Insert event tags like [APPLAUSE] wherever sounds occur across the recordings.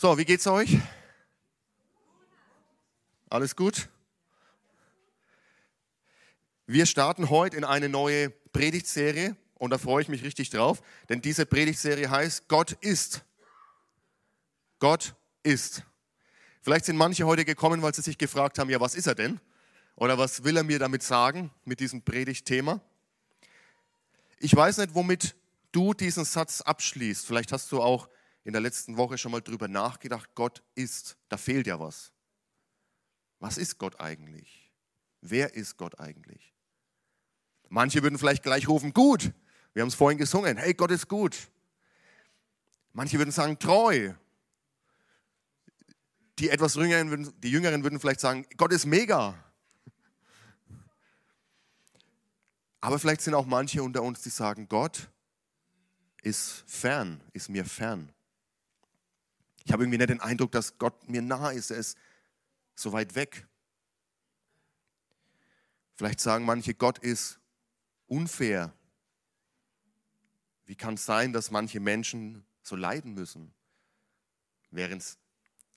So, wie geht's euch? Alles gut? Wir starten heute in eine neue Predigtserie und da freue ich mich richtig drauf, denn diese Predigtserie heißt Gott ist. Gott ist. Vielleicht sind manche heute gekommen, weil sie sich gefragt haben, ja, was ist er denn? Oder was will er mir damit sagen, mit diesem Predigtthema? Ich weiß nicht, womit du diesen Satz abschließt. Vielleicht hast du auch in der letzten Woche schon mal drüber nachgedacht, Gott ist, da fehlt ja was. Was ist Gott eigentlich? Wer ist Gott eigentlich? Manche würden vielleicht gleich rufen, gut. Wir haben es vorhin gesungen, hey, Gott ist gut. Manche würden sagen, treu. Die etwas Jüngeren würden, die Jüngeren würden vielleicht sagen, Gott ist mega. Aber vielleicht sind auch manche unter uns, die sagen, Gott ist fern, ist mir fern. Ich habe irgendwie nicht den Eindruck, dass Gott mir nahe ist. Er ist so weit weg. Vielleicht sagen manche, Gott ist unfair. Wie kann es sein, dass manche Menschen so leiden müssen, während es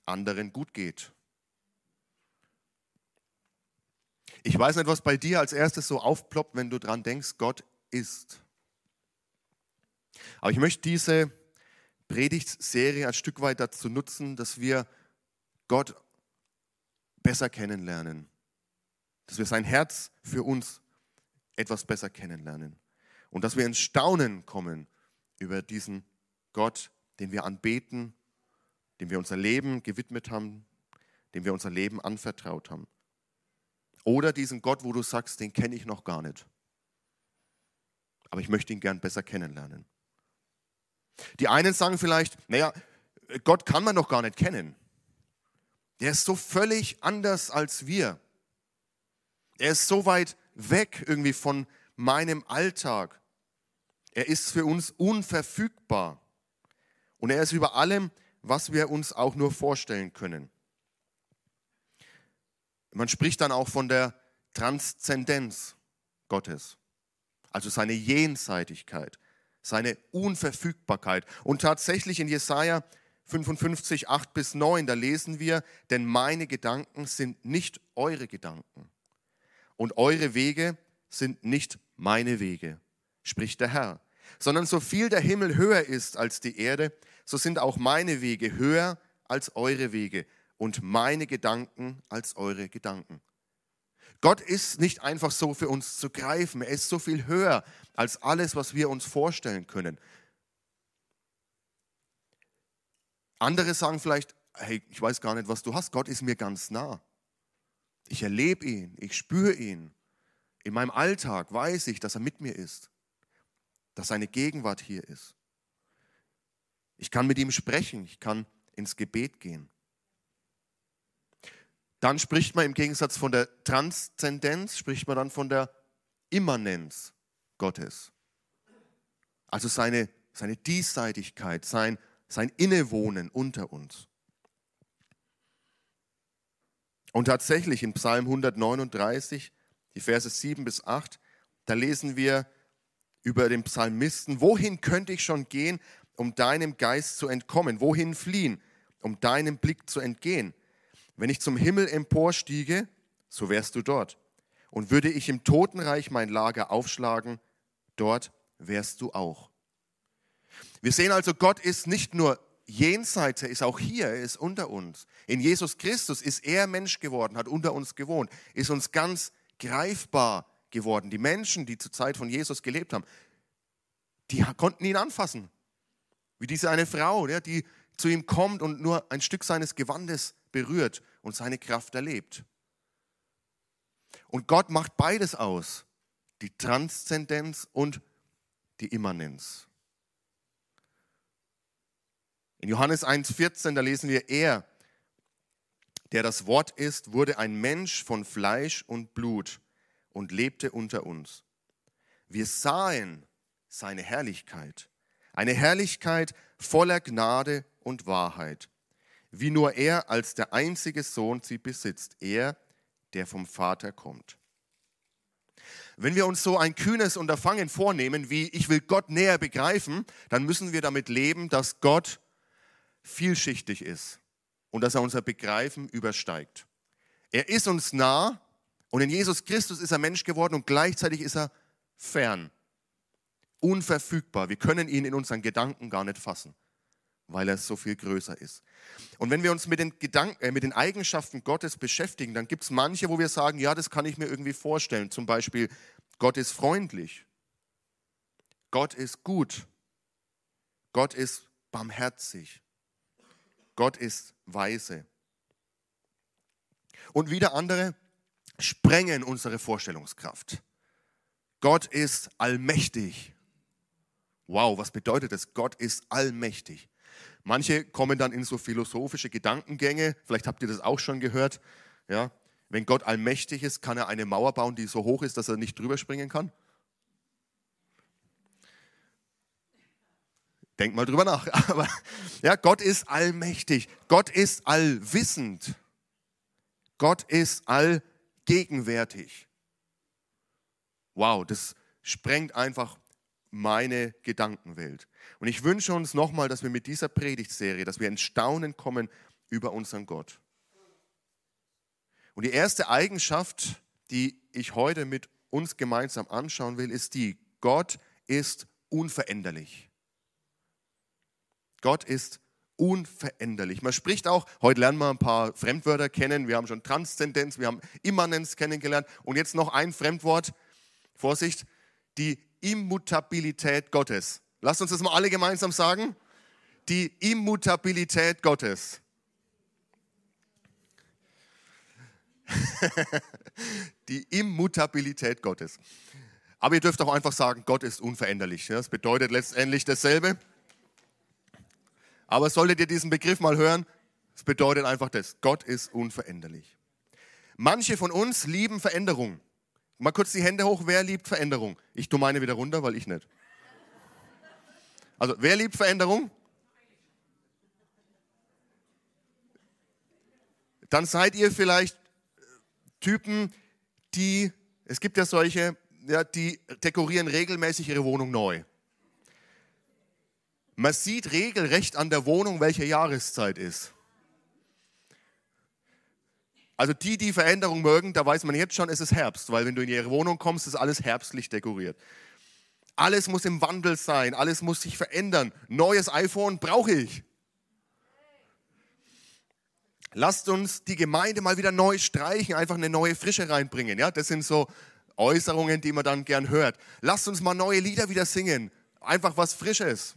anderen gut geht? Ich weiß nicht, was bei dir als erstes so aufploppt, wenn du dran denkst, Gott ist. Aber ich möchte diese Predigtserie ein Stück weit dazu nutzen, dass wir Gott besser kennenlernen. Dass wir sein Herz für uns etwas besser kennenlernen. Und dass wir ins Staunen kommen über diesen Gott, den wir anbeten, dem wir unser Leben gewidmet haben, dem wir unser Leben anvertraut haben. Oder diesen Gott, wo du sagst, den kenne ich noch gar nicht. Aber ich möchte ihn gern besser kennenlernen. Die einen sagen vielleicht, naja, Gott kann man noch gar nicht kennen. Der ist so völlig anders als wir. Er ist so weit weg irgendwie von meinem Alltag. Er ist für uns unverfügbar. Und er ist über allem, was wir uns auch nur vorstellen können. Man spricht dann auch von der Transzendenz Gottes, also seine Jenseitigkeit, seine Unverfügbarkeit. Und tatsächlich in Jesaja 55, 8 bis 9, da lesen wir, denn meine Gedanken sind nicht eure Gedanken und eure Wege sind nicht meine Wege, spricht der Herr, sondern so viel der Himmel höher ist als die Erde, so sind auch meine Wege höher als eure Wege und meine Gedanken als eure Gedanken. Gott ist nicht einfach so für uns zu greifen. Er ist so viel höher als alles, was wir uns vorstellen können. Andere sagen vielleicht, hey, ich weiß gar nicht, was du hast. Gott ist mir ganz nah. Ich erlebe ihn, ich spüre ihn. In meinem Alltag weiß ich, dass er mit mir ist, dass seine Gegenwart hier ist. Ich kann mit ihm sprechen, ich kann ins Gebet gehen. Dann spricht man im Gegensatz von der Transzendenz, spricht man dann von der Immanenz Gottes. Also seine, seine Diesseitigkeit, sein, sein Innewohnen unter uns. Und tatsächlich in Psalm 139, die Verse 7 bis 8, da lesen wir über den Psalmisten, wohin könnte ich schon gehen, um deinem Geist zu entkommen? Wohin fliehen, um deinem Blick zu entgehen? Wenn ich zum Himmel emporstiege, so wärst du dort. Und würde ich im Totenreich mein Lager aufschlagen, dort wärst du auch. Wir sehen also, Gott ist nicht nur jenseits, er ist auch hier, er ist unter uns. In Jesus Christus ist er Mensch geworden, hat unter uns gewohnt, ist uns ganz greifbar geworden. Die Menschen, die zur Zeit von Jesus gelebt haben, die konnten ihn anfassen. Wie diese eine Frau, die zu ihm kommt und nur ein Stück seines Gewandes berührt und seine Kraft erlebt. Und Gott macht beides aus, die Transzendenz und die Immanenz. In Johannes 1.14, da lesen wir, er, der das Wort ist, wurde ein Mensch von Fleisch und Blut und lebte unter uns. Wir sahen seine Herrlichkeit, eine Herrlichkeit voller Gnade und Wahrheit, wie nur er als der einzige Sohn sie besitzt, er, der vom Vater kommt. Wenn wir uns so ein kühnes Unterfangen vornehmen, wie ich will Gott näher begreifen, dann müssen wir damit leben, dass Gott vielschichtig ist und dass er unser Begreifen übersteigt. Er ist uns nah und in Jesus Christus ist er Mensch geworden und gleichzeitig ist er fern, unverfügbar. Wir können ihn in unseren Gedanken gar nicht fassen, weil er so viel größer ist. Und wenn wir uns mit den, Gedanken, äh, mit den Eigenschaften Gottes beschäftigen, dann gibt es manche, wo wir sagen, ja, das kann ich mir irgendwie vorstellen. Zum Beispiel, Gott ist freundlich. Gott ist gut. Gott ist barmherzig. Gott ist weise. Und wieder andere sprengen unsere Vorstellungskraft. Gott ist allmächtig. Wow, was bedeutet das? Gott ist allmächtig. Manche kommen dann in so philosophische Gedankengänge, vielleicht habt ihr das auch schon gehört. Ja, wenn Gott allmächtig ist, kann er eine Mauer bauen, die so hoch ist, dass er nicht drüber springen kann? Denk mal drüber nach. [LAUGHS] Aber ja, Gott ist allmächtig. Gott ist allwissend. Gott ist allgegenwärtig. Wow, das sprengt einfach meine Gedankenwelt. Und ich wünsche uns nochmal, dass wir mit dieser Predigtserie, dass wir ins Staunen kommen über unseren Gott. Und die erste Eigenschaft, die ich heute mit uns gemeinsam anschauen will, ist die, Gott ist unveränderlich. Gott ist unveränderlich. Man spricht auch, heute lernen wir ein paar Fremdwörter kennen, wir haben schon Transzendenz, wir haben Immanenz kennengelernt und jetzt noch ein Fremdwort, Vorsicht, die Immutabilität Gottes. Lasst uns das mal alle gemeinsam sagen. Die Immutabilität Gottes. [LAUGHS] die Immutabilität Gottes. Aber ihr dürft auch einfach sagen, Gott ist unveränderlich. Das bedeutet letztendlich dasselbe. Aber solltet ihr diesen Begriff mal hören, es bedeutet einfach das, Gott ist unveränderlich. Manche von uns lieben Veränderung. Mal kurz die Hände hoch, wer liebt Veränderung? Ich tue meine wieder runter, weil ich nicht. Also, wer liebt Veränderung? Dann seid ihr vielleicht Typen, die, es gibt ja solche, ja, die dekorieren regelmäßig ihre Wohnung neu. Man sieht regelrecht an der Wohnung, welche Jahreszeit ist. Also die, die Veränderung mögen, da weiß man jetzt schon, es ist Herbst, weil wenn du in ihre Wohnung kommst, ist alles herbstlich dekoriert. Alles muss im Wandel sein, alles muss sich verändern. Neues iPhone brauche ich. Lasst uns die Gemeinde mal wieder neu streichen, einfach eine neue Frische reinbringen. Ja, das sind so Äußerungen, die man dann gern hört. Lasst uns mal neue Lieder wieder singen, einfach was Frisches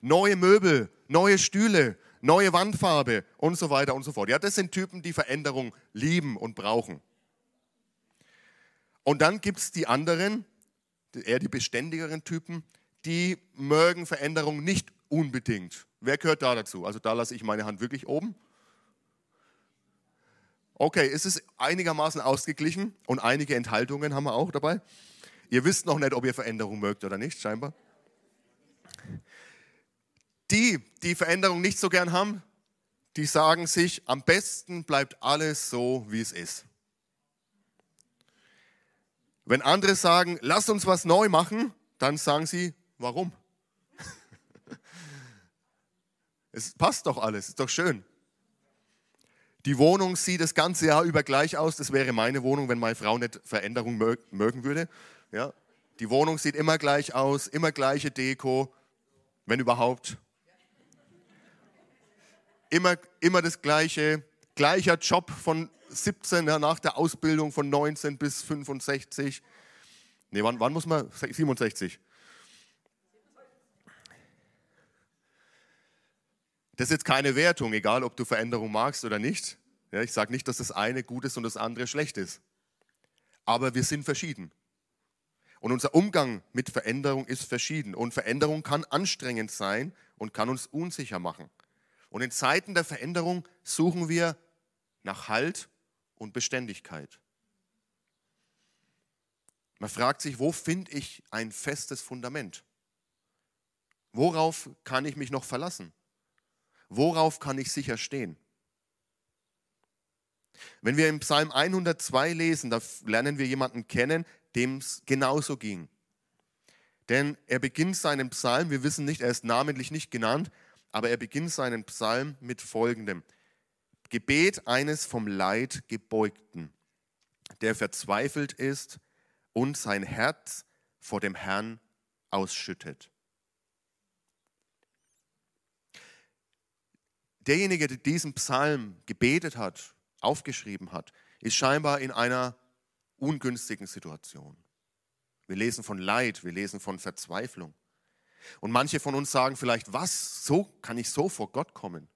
neue Möbel, neue Stühle, neue Wandfarbe und so weiter und so fort. Ja, das sind Typen, die Veränderung lieben und brauchen. Und dann gibt es die anderen, eher die beständigeren Typen, die mögen Veränderung nicht unbedingt. Wer gehört da dazu? Also da lasse ich meine Hand wirklich oben. Okay, ist es einigermaßen ausgeglichen und einige Enthaltungen haben wir auch dabei. Ihr wisst noch nicht, ob ihr Veränderung mögt oder nicht, scheinbar. Die, die Veränderung nicht so gern haben, die sagen sich, am besten bleibt alles so, wie es ist. Wenn andere sagen, lass uns was neu machen, dann sagen sie, warum? [LAUGHS] es passt doch alles, ist doch schön. Die Wohnung sieht das ganze Jahr über gleich aus. Das wäre meine Wohnung, wenn meine Frau nicht Veränderung mögen würde. Ja? Die Wohnung sieht immer gleich aus, immer gleiche Deko, wenn überhaupt immer, immer das Gleiche, gleicher Job von 17, ja, nach der Ausbildung von 19 bis 65. Nee, wann, wann muss man? 67. Das ist jetzt keine Wertung, egal ob du Veränderung magst oder nicht. Ja, ich sage nicht, dass das eine gut ist und das andere schlecht ist. Aber wir sind verschieden. Und unser Umgang mit Veränderung ist verschieden. Und Veränderung kann anstrengend sein und kann uns unsicher machen. Und in Zeiten der Veränderung suchen wir nach Halt und Beständigkeit. Man fragt sich, wo finde ich ein festes Fundament? Worauf kann ich mich noch verlassen? Worauf kann ich sicher stehen? Wenn wir im Psalm 102 lesen, da lernen wir jemanden kennen, dem es genauso ging. Denn er beginnt seinen Psalm, wir wissen nicht, er ist namentlich nicht genannt, aber er beginnt seinen Psalm mit folgendem. Gebet eines vom Leid gebeugten, der verzweifelt ist und sein Herz vor dem Herrn ausschüttet. Derjenige, der diesen Psalm gebetet hat, aufgeschrieben hat, ist scheinbar in einer ungünstigen Situation. Wir lesen von Leid, wir lesen von Verzweiflung. Und manche von uns sagen vielleicht, was, so kann ich so vor Gott kommen?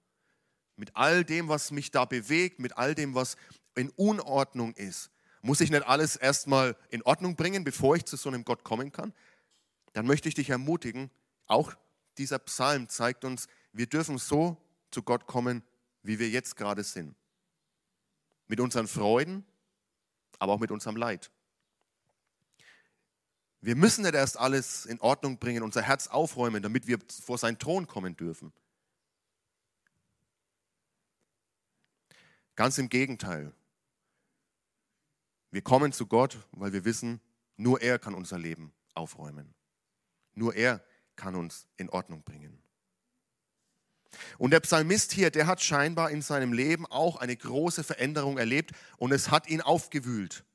Mit all dem, was mich da bewegt, mit all dem, was in Unordnung ist. Muss ich nicht alles erstmal in Ordnung bringen, bevor ich zu so einem Gott kommen kann? Dann möchte ich dich ermutigen, auch dieser Psalm zeigt uns, wir dürfen so zu Gott kommen, wie wir jetzt gerade sind. Mit unseren Freuden, aber auch mit unserem Leid. Wir müssen nicht erst alles in Ordnung bringen, unser Herz aufräumen, damit wir vor seinen Thron kommen dürfen. Ganz im Gegenteil. Wir kommen zu Gott, weil wir wissen, nur er kann unser Leben aufräumen. Nur er kann uns in Ordnung bringen. Und der Psalmist hier, der hat scheinbar in seinem Leben auch eine große Veränderung erlebt und es hat ihn aufgewühlt.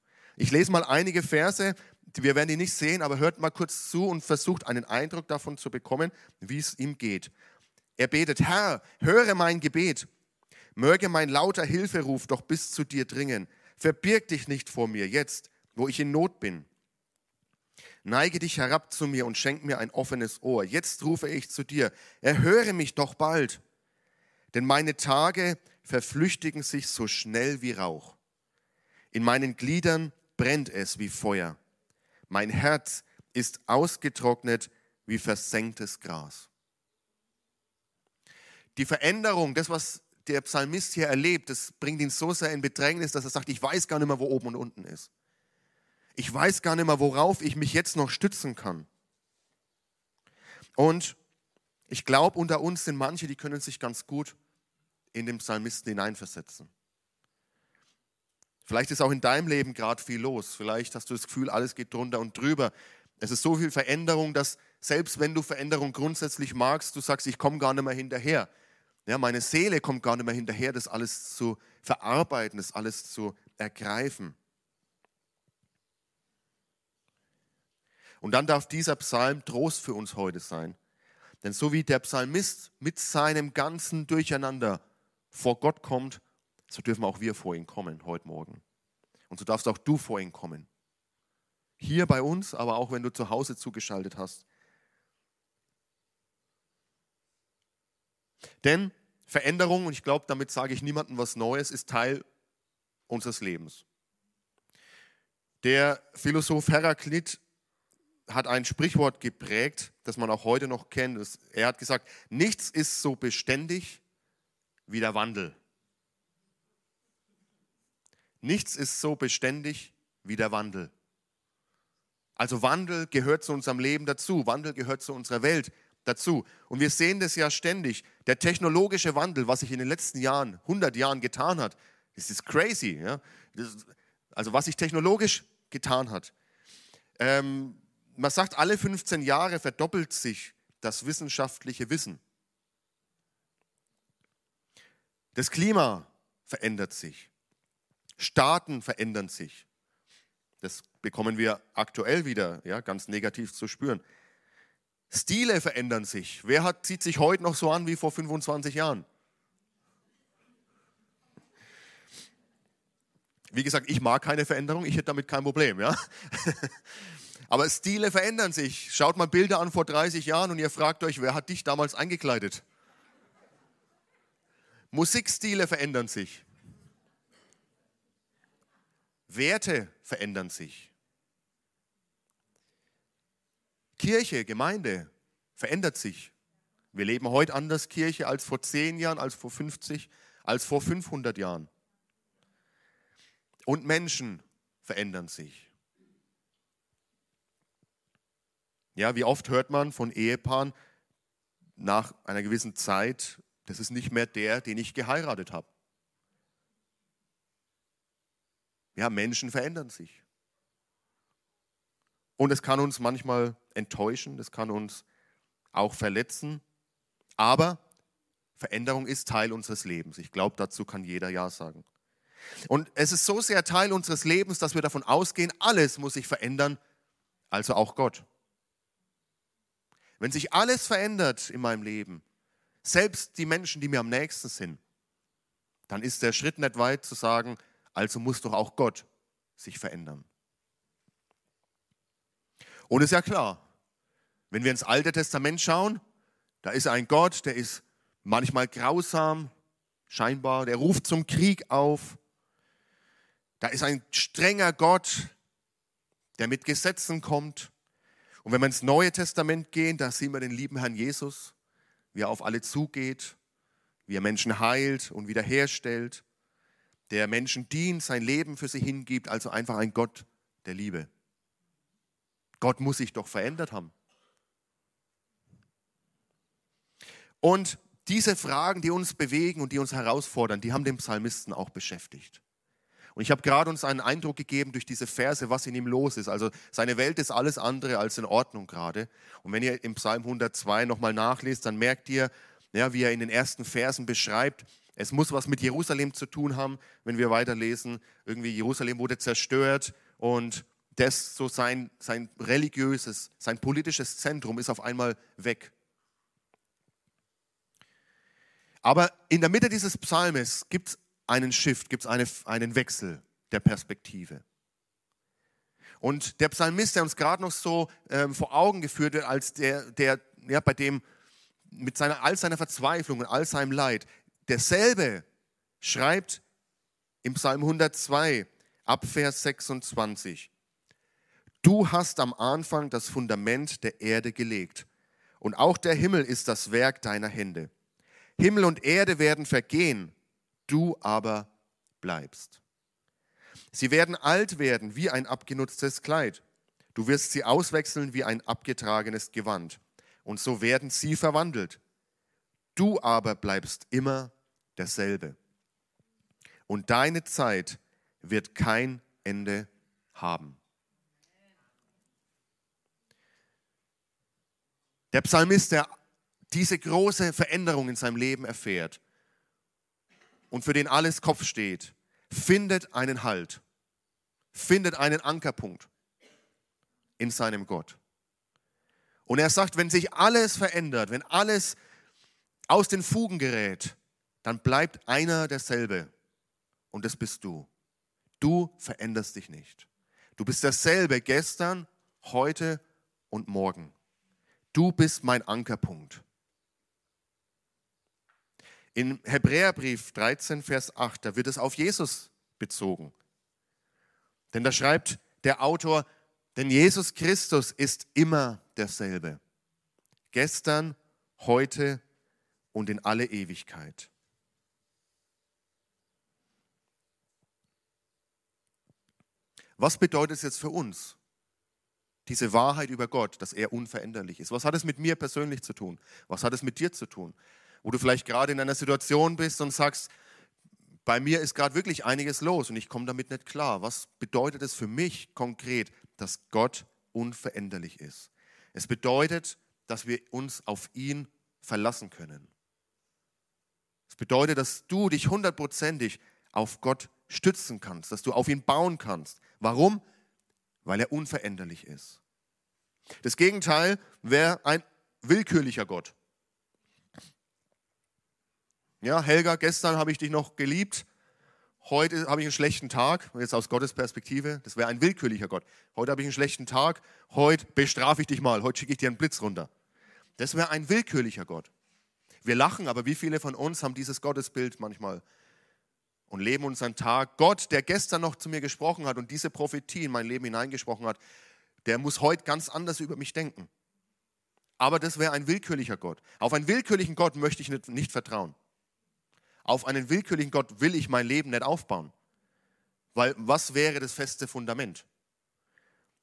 Ich lese mal einige Verse, wir werden die nicht sehen, aber hört mal kurz zu und versucht einen Eindruck davon zu bekommen, wie es ihm geht. Er betet, Herr, höre mein Gebet. Möge mein lauter Hilferuf doch bis zu dir dringen. Verbirg dich nicht vor mir jetzt, wo ich in Not bin. Neige dich herab zu mir und schenk mir ein offenes Ohr. Jetzt rufe ich zu dir. Erhöre mich doch bald. Denn meine Tage verflüchtigen sich so schnell wie Rauch. In meinen Gliedern brennt es wie Feuer. Mein Herz ist ausgetrocknet wie versenktes Gras. Die Veränderung, das, was der Psalmist hier erlebt, das bringt ihn so sehr in Bedrängnis, dass er sagt, ich weiß gar nicht mehr, wo oben und unten ist. Ich weiß gar nicht mehr, worauf ich mich jetzt noch stützen kann. Und ich glaube, unter uns sind manche, die können sich ganz gut in den Psalmisten hineinversetzen. Vielleicht ist auch in deinem Leben gerade viel los. Vielleicht hast du das Gefühl, alles geht drunter und drüber. Es ist so viel Veränderung, dass selbst wenn du Veränderung grundsätzlich magst, du sagst, ich komme gar nicht mehr hinterher. Ja, meine Seele kommt gar nicht mehr hinterher, das alles zu verarbeiten, das alles zu ergreifen. Und dann darf dieser Psalm Trost für uns heute sein. Denn so wie der Psalmist mit seinem ganzen Durcheinander vor Gott kommt, so dürfen auch wir vor ihn kommen heute Morgen. Und so darfst auch du vor ihn kommen. Hier bei uns, aber auch wenn du zu Hause zugeschaltet hast. Denn Veränderung, und ich glaube, damit sage ich niemandem was Neues, ist Teil unseres Lebens. Der Philosoph Heraklit hat ein Sprichwort geprägt, das man auch heute noch kennt. Er hat gesagt, nichts ist so beständig wie der Wandel. Nichts ist so beständig wie der Wandel. Also Wandel gehört zu unserem Leben dazu, Wandel gehört zu unserer Welt dazu. Und wir sehen das ja ständig. Der technologische Wandel, was sich in den letzten Jahren, 100 Jahren getan hat, das ist crazy. Ja? Das, also was sich technologisch getan hat. Ähm, man sagt, alle 15 Jahre verdoppelt sich das wissenschaftliche Wissen. Das Klima verändert sich. Staaten verändern sich. Das bekommen wir aktuell wieder ja, ganz negativ zu spüren. Stile verändern sich. Wer hat, zieht sich heute noch so an wie vor 25 Jahren? Wie gesagt, ich mag keine Veränderung, ich hätte damit kein Problem. Ja? [LAUGHS] Aber Stile verändern sich. Schaut mal Bilder an vor 30 Jahren und ihr fragt euch, wer hat dich damals eingekleidet? Musikstile verändern sich. Werte verändern sich. Kirche, Gemeinde verändert sich. Wir leben heute anders Kirche als vor 10 Jahren, als vor 50, als vor 500 Jahren. Und Menschen verändern sich. Ja, wie oft hört man von Ehepaaren nach einer gewissen Zeit, das ist nicht mehr der, den ich geheiratet habe. Ja, Menschen verändern sich. Und es kann uns manchmal enttäuschen, das kann uns auch verletzen. Aber Veränderung ist Teil unseres Lebens. Ich glaube, dazu kann jeder Ja sagen. Und es ist so sehr Teil unseres Lebens, dass wir davon ausgehen, alles muss sich verändern, also auch Gott. Wenn sich alles verändert in meinem Leben, selbst die Menschen, die mir am nächsten sind, dann ist der Schritt nicht weit zu sagen, also muss doch auch Gott sich verändern. Und ist ja klar, wenn wir ins Alte Testament schauen, da ist ein Gott, der ist manchmal grausam, scheinbar, der ruft zum Krieg auf. Da ist ein strenger Gott, der mit Gesetzen kommt. Und wenn wir ins Neue Testament gehen, da sehen wir den lieben Herrn Jesus, wie er auf alle zugeht, wie er Menschen heilt und wiederherstellt, der Menschen dient, sein Leben für sie hingibt, also einfach ein Gott der Liebe. Gott muss sich doch verändert haben. Und diese Fragen, die uns bewegen und die uns herausfordern, die haben den Psalmisten auch beschäftigt. Und ich habe gerade uns einen Eindruck gegeben durch diese Verse, was in ihm los ist. Also seine Welt ist alles andere als in Ordnung gerade. Und wenn ihr im Psalm 102 nochmal nachlest, dann merkt ihr, ja, wie er in den ersten Versen beschreibt, es muss was mit Jerusalem zu tun haben, wenn wir weiterlesen. Irgendwie Jerusalem wurde zerstört und das so sein, sein religiöses, sein politisches Zentrum ist auf einmal weg. Aber in der Mitte dieses Psalmes gibt es einen Shift, gibt es eine, einen Wechsel der Perspektive. Und der Psalmist, der uns gerade noch so ähm, vor Augen geführt wird, als der, der ja, bei dem mit seiner, all seiner Verzweiflung und all seinem Leid, derselbe schreibt im Psalm 102 ab Vers 26, Du hast am Anfang das Fundament der Erde gelegt und auch der Himmel ist das Werk deiner Hände. Himmel und Erde werden vergehen, du aber bleibst. Sie werden alt werden wie ein abgenutztes Kleid. Du wirst sie auswechseln wie ein abgetragenes Gewand. Und so werden sie verwandelt. Du aber bleibst immer derselbe. Und deine Zeit wird kein Ende haben. Der Psalmist, der diese große Veränderung in seinem Leben erfährt und für den alles Kopf steht, findet einen Halt, findet einen Ankerpunkt in seinem Gott. Und er sagt, wenn sich alles verändert, wenn alles aus den Fugen gerät, dann bleibt einer derselbe und das bist du. Du veränderst dich nicht. Du bist derselbe gestern, heute und morgen. Du bist mein Ankerpunkt. In Hebräerbrief 13, Vers 8, da wird es auf Jesus bezogen. Denn da schreibt der Autor, denn Jesus Christus ist immer derselbe. Gestern, heute und in alle Ewigkeit. Was bedeutet es jetzt für uns? Diese Wahrheit über Gott, dass er unveränderlich ist. Was hat es mit mir persönlich zu tun? Was hat es mit dir zu tun? wo du vielleicht gerade in einer Situation bist und sagst, bei mir ist gerade wirklich einiges los und ich komme damit nicht klar. Was bedeutet es für mich konkret, dass Gott unveränderlich ist? Es bedeutet, dass wir uns auf ihn verlassen können. Es bedeutet, dass du dich hundertprozentig auf Gott stützen kannst, dass du auf ihn bauen kannst. Warum? Weil er unveränderlich ist. Das Gegenteil wäre ein willkürlicher Gott. Ja, Helga, gestern habe ich dich noch geliebt. Heute habe ich einen schlechten Tag. Jetzt aus Gottes Perspektive, das wäre ein willkürlicher Gott. Heute habe ich einen schlechten Tag. Heute bestrafe ich dich mal. Heute schicke ich dir einen Blitz runter. Das wäre ein willkürlicher Gott. Wir lachen, aber wie viele von uns haben dieses Gottesbild manchmal und leben unseren Tag? Gott, der gestern noch zu mir gesprochen hat und diese Prophetie in mein Leben hineingesprochen hat, der muss heute ganz anders über mich denken. Aber das wäre ein willkürlicher Gott. Auf einen willkürlichen Gott möchte ich nicht, nicht vertrauen. Auf einen willkürlichen Gott will ich mein Leben nicht aufbauen. Weil was wäre das feste Fundament?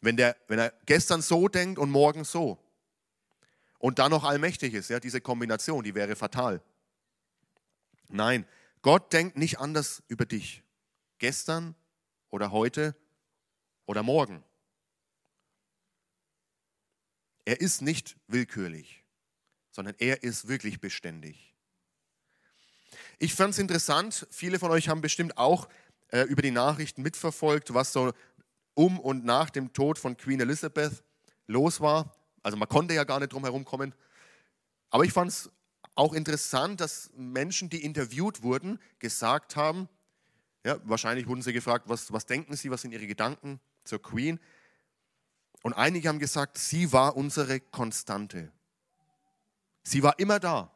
Wenn, der, wenn er gestern so denkt und morgen so und dann noch allmächtig ist, ja, diese Kombination, die wäre fatal. Nein, Gott denkt nicht anders über dich. Gestern oder heute oder morgen. Er ist nicht willkürlich, sondern er ist wirklich beständig. Ich fand es interessant, viele von euch haben bestimmt auch äh, über die Nachrichten mitverfolgt, was so um und nach dem Tod von Queen Elizabeth los war. Also man konnte ja gar nicht drum herum kommen. Aber ich fand es auch interessant, dass Menschen, die interviewt wurden, gesagt haben, ja, wahrscheinlich wurden sie gefragt, was, was denken sie, was sind ihre Gedanken zur Queen. Und einige haben gesagt, sie war unsere Konstante. Sie war immer da.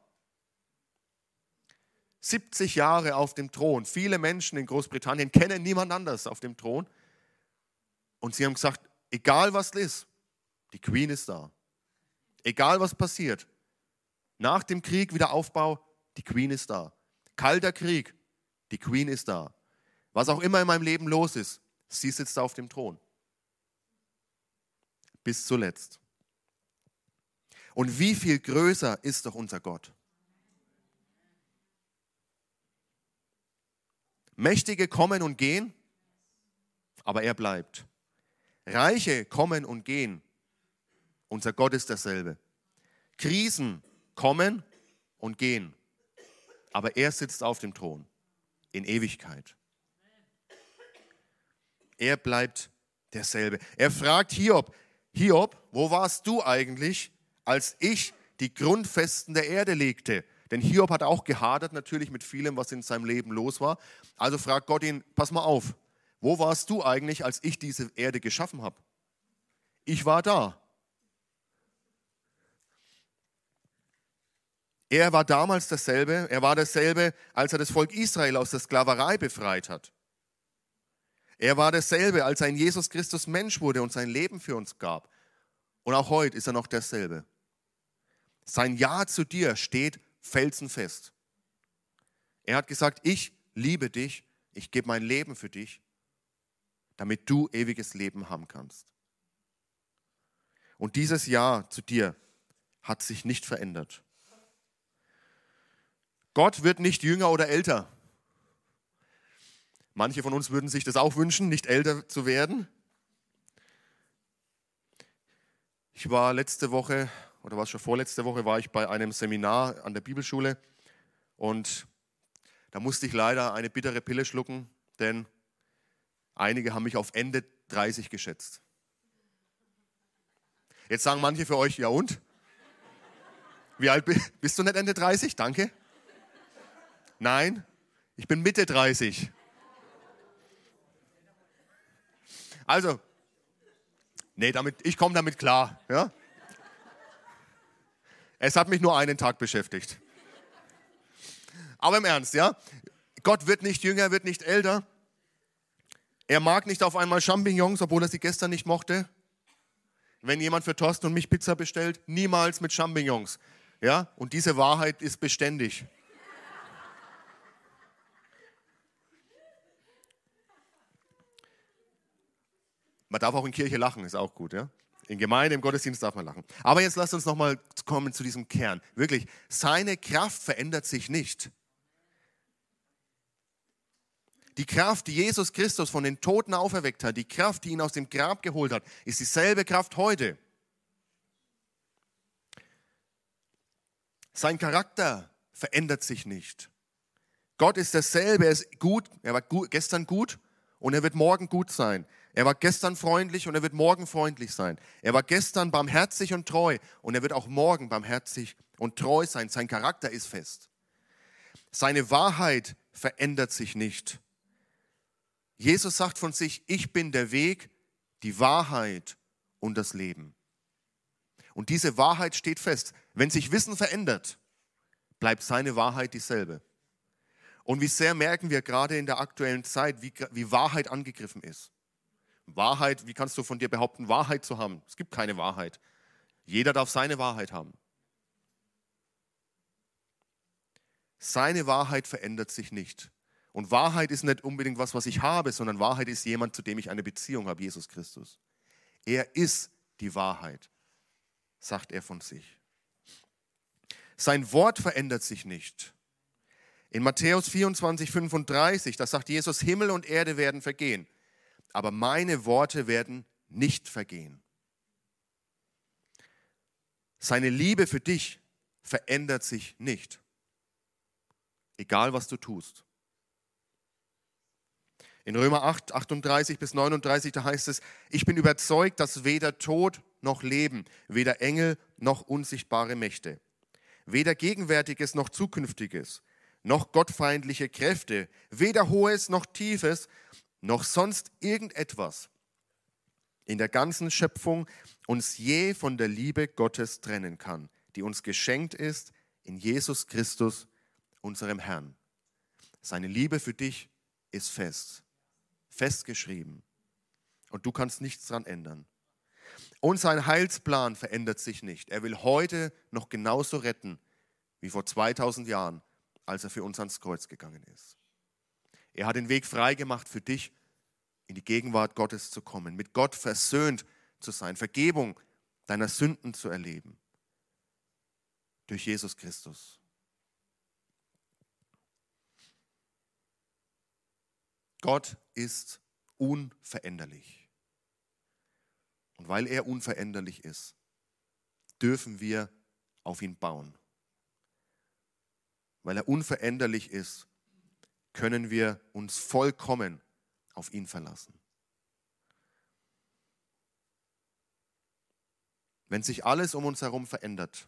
70 Jahre auf dem Thron. Viele Menschen in Großbritannien kennen niemand anders auf dem Thron. Und sie haben gesagt, egal was ist, die Queen ist da. Egal was passiert. Nach dem Krieg, Wiederaufbau, die Queen ist da. Kalter Krieg, die Queen ist da. Was auch immer in meinem Leben los ist, sie sitzt auf dem Thron. Bis zuletzt. Und wie viel größer ist doch unser Gott? Mächtige kommen und gehen, aber er bleibt. Reiche kommen und gehen, unser Gott ist dasselbe. Krisen kommen und gehen, aber er sitzt auf dem Thron in Ewigkeit. Er bleibt derselbe. Er fragt Hiob, Hiob, wo warst du eigentlich, als ich die Grundfesten der Erde legte? Denn Hiob hat auch gehadert natürlich mit vielem, was in seinem Leben los war. Also fragt Gott ihn, pass mal auf, wo warst du eigentlich, als ich diese Erde geschaffen habe? Ich war da. Er war damals dasselbe, er war dasselbe, als er das Volk Israel aus der Sklaverei befreit hat. Er war dasselbe, als er in Jesus Christus Mensch wurde und sein Leben für uns gab. Und auch heute ist er noch dasselbe. Sein Ja zu dir steht felsenfest. Er hat gesagt, ich liebe dich, ich gebe mein Leben für dich, damit du ewiges Leben haben kannst. Und dieses Ja zu dir hat sich nicht verändert. Gott wird nicht jünger oder älter. Manche von uns würden sich das auch wünschen, nicht älter zu werden. Ich war letzte Woche, oder war es schon vorletzte Woche, war ich bei einem Seminar an der Bibelschule und da musste ich leider eine bittere Pille schlucken, denn einige haben mich auf Ende 30 geschätzt. Jetzt sagen manche für euch, ja und? Wie alt bist du nicht Ende 30? Danke. Nein, ich bin Mitte 30. Also, nee, damit, ich komme damit klar. Ja? Es hat mich nur einen Tag beschäftigt. Aber im Ernst, ja? Gott wird nicht jünger, wird nicht älter. Er mag nicht auf einmal Champignons, obwohl er sie gestern nicht mochte. Wenn jemand für Thorsten und mich Pizza bestellt, niemals mit Champignons. Ja? Und diese Wahrheit ist beständig. Man darf auch in Kirche lachen, ist auch gut, ja? In Gemeinde, im Gottesdienst darf man lachen. Aber jetzt lasst uns nochmal kommen zu diesem Kern. Wirklich, seine Kraft verändert sich nicht. Die Kraft, die Jesus Christus von den Toten auferweckt hat, die Kraft, die ihn aus dem Grab geholt hat, ist dieselbe Kraft heute. Sein Charakter verändert sich nicht. Gott ist dasselbe, er ist gut, er war gut, gestern gut und er wird morgen gut sein. Er war gestern freundlich und er wird morgen freundlich sein. Er war gestern barmherzig und treu und er wird auch morgen barmherzig und treu sein. Sein Charakter ist fest. Seine Wahrheit verändert sich nicht. Jesus sagt von sich, ich bin der Weg, die Wahrheit und das Leben. Und diese Wahrheit steht fest. Wenn sich Wissen verändert, bleibt seine Wahrheit dieselbe. Und wie sehr merken wir gerade in der aktuellen Zeit, wie, wie Wahrheit angegriffen ist. Wahrheit, wie kannst du von dir behaupten, Wahrheit zu haben? Es gibt keine Wahrheit. Jeder darf seine Wahrheit haben. Seine Wahrheit verändert sich nicht. Und Wahrheit ist nicht unbedingt was, was ich habe, sondern Wahrheit ist jemand, zu dem ich eine Beziehung habe, Jesus Christus. Er ist die Wahrheit, sagt er von sich. Sein Wort verändert sich nicht. In Matthäus 24, 35, da sagt Jesus, Himmel und Erde werden vergehen aber meine Worte werden nicht vergehen. Seine Liebe für dich verändert sich nicht. egal was du tust. In Römer 8, 38 bis 39, da heißt es, ich bin überzeugt, dass weder Tod noch Leben, weder Engel noch unsichtbare Mächte, weder Gegenwärtiges noch Zukünftiges, noch gottfeindliche Kräfte, weder Hohes noch Tiefes, noch sonst irgendetwas in der ganzen Schöpfung uns je von der Liebe Gottes trennen kann, die uns geschenkt ist in Jesus Christus, unserem Herrn. Seine Liebe für dich ist fest, festgeschrieben. Und du kannst nichts daran ändern. Und sein Heilsplan verändert sich nicht. Er will heute noch genauso retten wie vor 2000 Jahren, als er für uns ans Kreuz gegangen ist. Er hat den Weg freigemacht für dich, in die Gegenwart Gottes zu kommen, mit Gott versöhnt zu sein, Vergebung deiner Sünden zu erleben. Durch Jesus Christus. Gott ist unveränderlich. Und weil er unveränderlich ist, dürfen wir auf ihn bauen. Weil er unveränderlich ist, können wir uns vollkommen auf ihn verlassen. Wenn sich alles um uns herum verändert,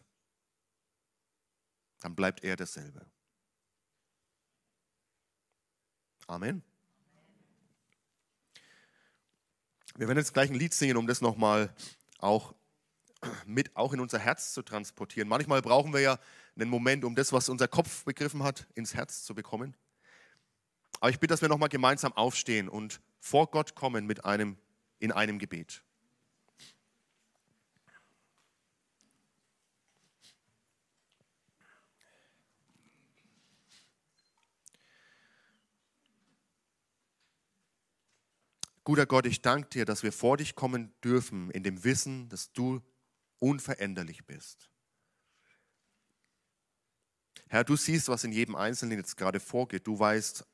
dann bleibt er dasselbe. Amen. Wir werden jetzt gleich ein Lied singen, um das nochmal auch mit auch in unser Herz zu transportieren. Manchmal brauchen wir ja einen Moment, um das, was unser Kopf begriffen hat, ins Herz zu bekommen. Aber ich bitte, dass wir nochmal gemeinsam aufstehen und vor Gott kommen mit einem, in einem Gebet. Guter Gott, ich danke dir, dass wir vor dich kommen dürfen in dem Wissen, dass du unveränderlich bist. Herr, du siehst, was in jedem Einzelnen jetzt gerade vorgeht. Du weißt,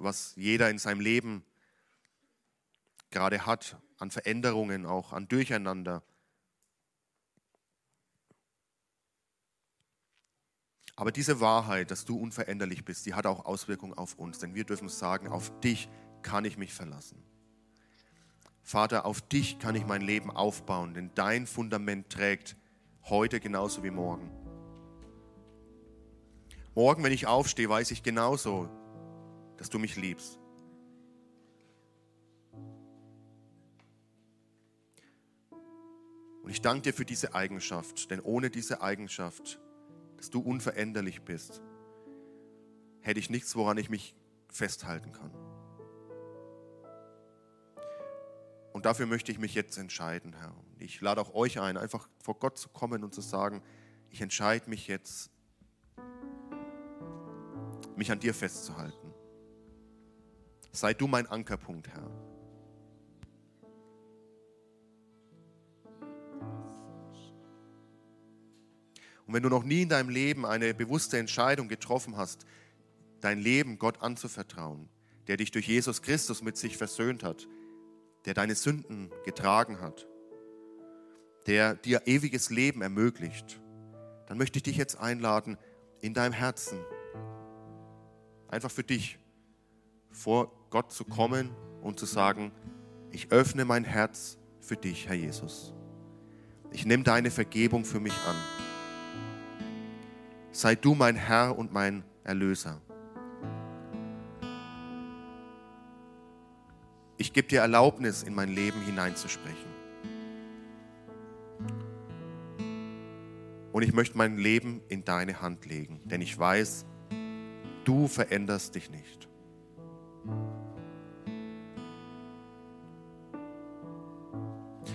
was jeder in seinem Leben gerade hat, an Veränderungen, auch an Durcheinander. Aber diese Wahrheit, dass du unveränderlich bist, die hat auch Auswirkungen auf uns, denn wir dürfen sagen, auf dich kann ich mich verlassen. Vater, auf dich kann ich mein Leben aufbauen, denn dein Fundament trägt heute genauso wie morgen. Morgen, wenn ich aufstehe, weiß ich genauso, dass du mich liebst. Und ich danke dir für diese Eigenschaft, denn ohne diese Eigenschaft, dass du unveränderlich bist, hätte ich nichts, woran ich mich festhalten kann. Und dafür möchte ich mich jetzt entscheiden, Herr. Ich lade auch euch ein, einfach vor Gott zu kommen und zu sagen, ich entscheide mich jetzt, mich an dir festzuhalten. Sei du mein Ankerpunkt, Herr. Und wenn du noch nie in deinem Leben eine bewusste Entscheidung getroffen hast, dein Leben Gott anzuvertrauen, der dich durch Jesus Christus mit sich versöhnt hat, der deine Sünden getragen hat, der dir ewiges Leben ermöglicht, dann möchte ich dich jetzt einladen, in deinem Herzen, einfach für dich, vor Gott zu kommen und zu sagen, ich öffne mein Herz für dich, Herr Jesus. Ich nehme deine Vergebung für mich an. Sei du mein Herr und mein Erlöser. Ich gebe dir Erlaubnis, in mein Leben hineinzusprechen. Und ich möchte mein Leben in deine Hand legen, denn ich weiß, du veränderst dich nicht.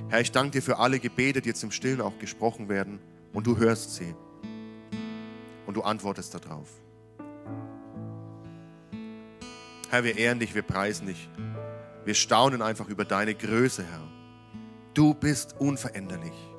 Herr, ich danke dir für alle Gebete, die jetzt im Stillen auch gesprochen werden und du hörst sie und du antwortest darauf. Herr, wir ehren dich, wir preisen dich. Wir staunen einfach über deine Größe, Herr. Du bist unveränderlich.